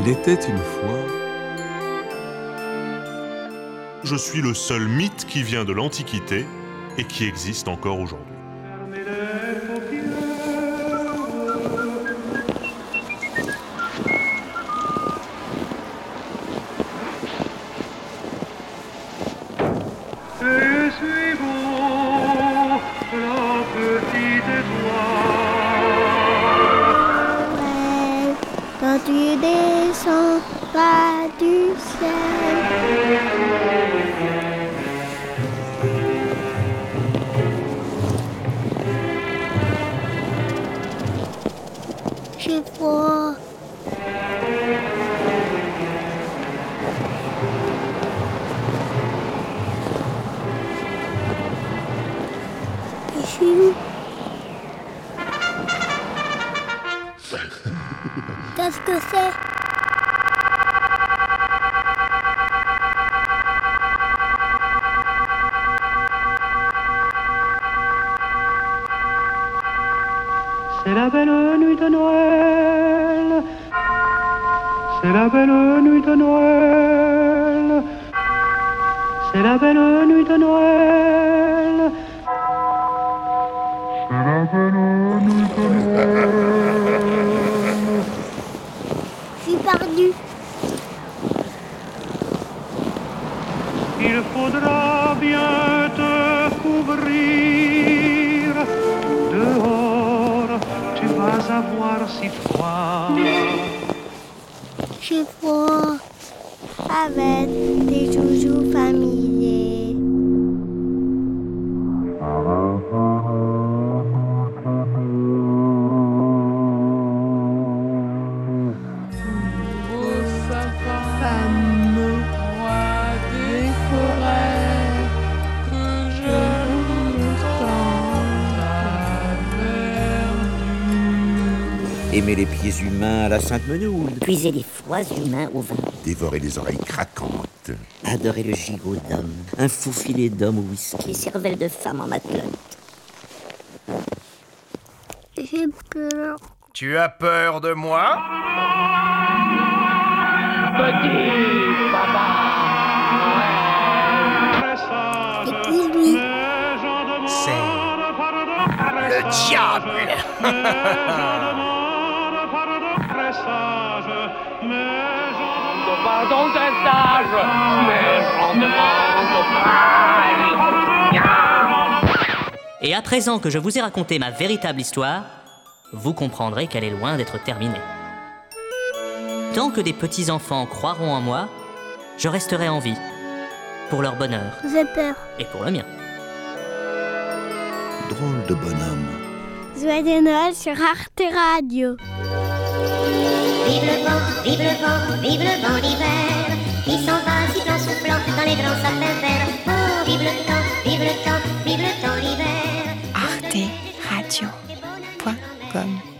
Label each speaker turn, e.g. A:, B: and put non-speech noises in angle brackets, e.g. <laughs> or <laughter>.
A: Il était une fois.
B: Je suis le seul mythe qui vient de l'Antiquité et qui existe encore aujourd'hui.
C: Et suivons la petite étoile.
D: Quand tu descends pas du ciel. J'ai Qu'est-ce que c'est
C: C'est la belle nuit de Noël. C'est la belle nuit de Noël. C'est la belle nuit de Noël.
D: Je suis perdu.
C: Il faudra bien te couvrir. Dehors, tu vas avoir si froid.
D: J'ai froid. Avec des joujoux familiers.
E: Aimer les pieds humains à la sainte menoude.
F: Puiser les foies humains au vin.
E: Dévorer les oreilles craquantes. Adorer le gigot d'homme. Un fou filet d'homme au whisky.
F: Les cervelles de femmes en matelote.
D: J'ai peur.
G: Tu as peur de moi?
D: Et qui lui
G: C'est le diable <laughs>
C: Pardon d'un sage, mais j'en demande
H: Et à présent que je vous ai raconté ma véritable histoire, vous comprendrez qu'elle est loin d'être terminée. Tant que des petits-enfants croiront en moi, je resterai en vie. Pour leur bonheur
D: J'ai peur.
H: et pour le mien.
E: Drôle de bonhomme.
D: Joyeux Noël sur Arte Radio.
F: Vive le vent, vive le vent, vive le vent d'hiver Qui s'en va sifflant, soufflant dans les grands sapins verts. Oh, vive le temps, vive le temps, vive le temps d'hiver
I: arteradio.com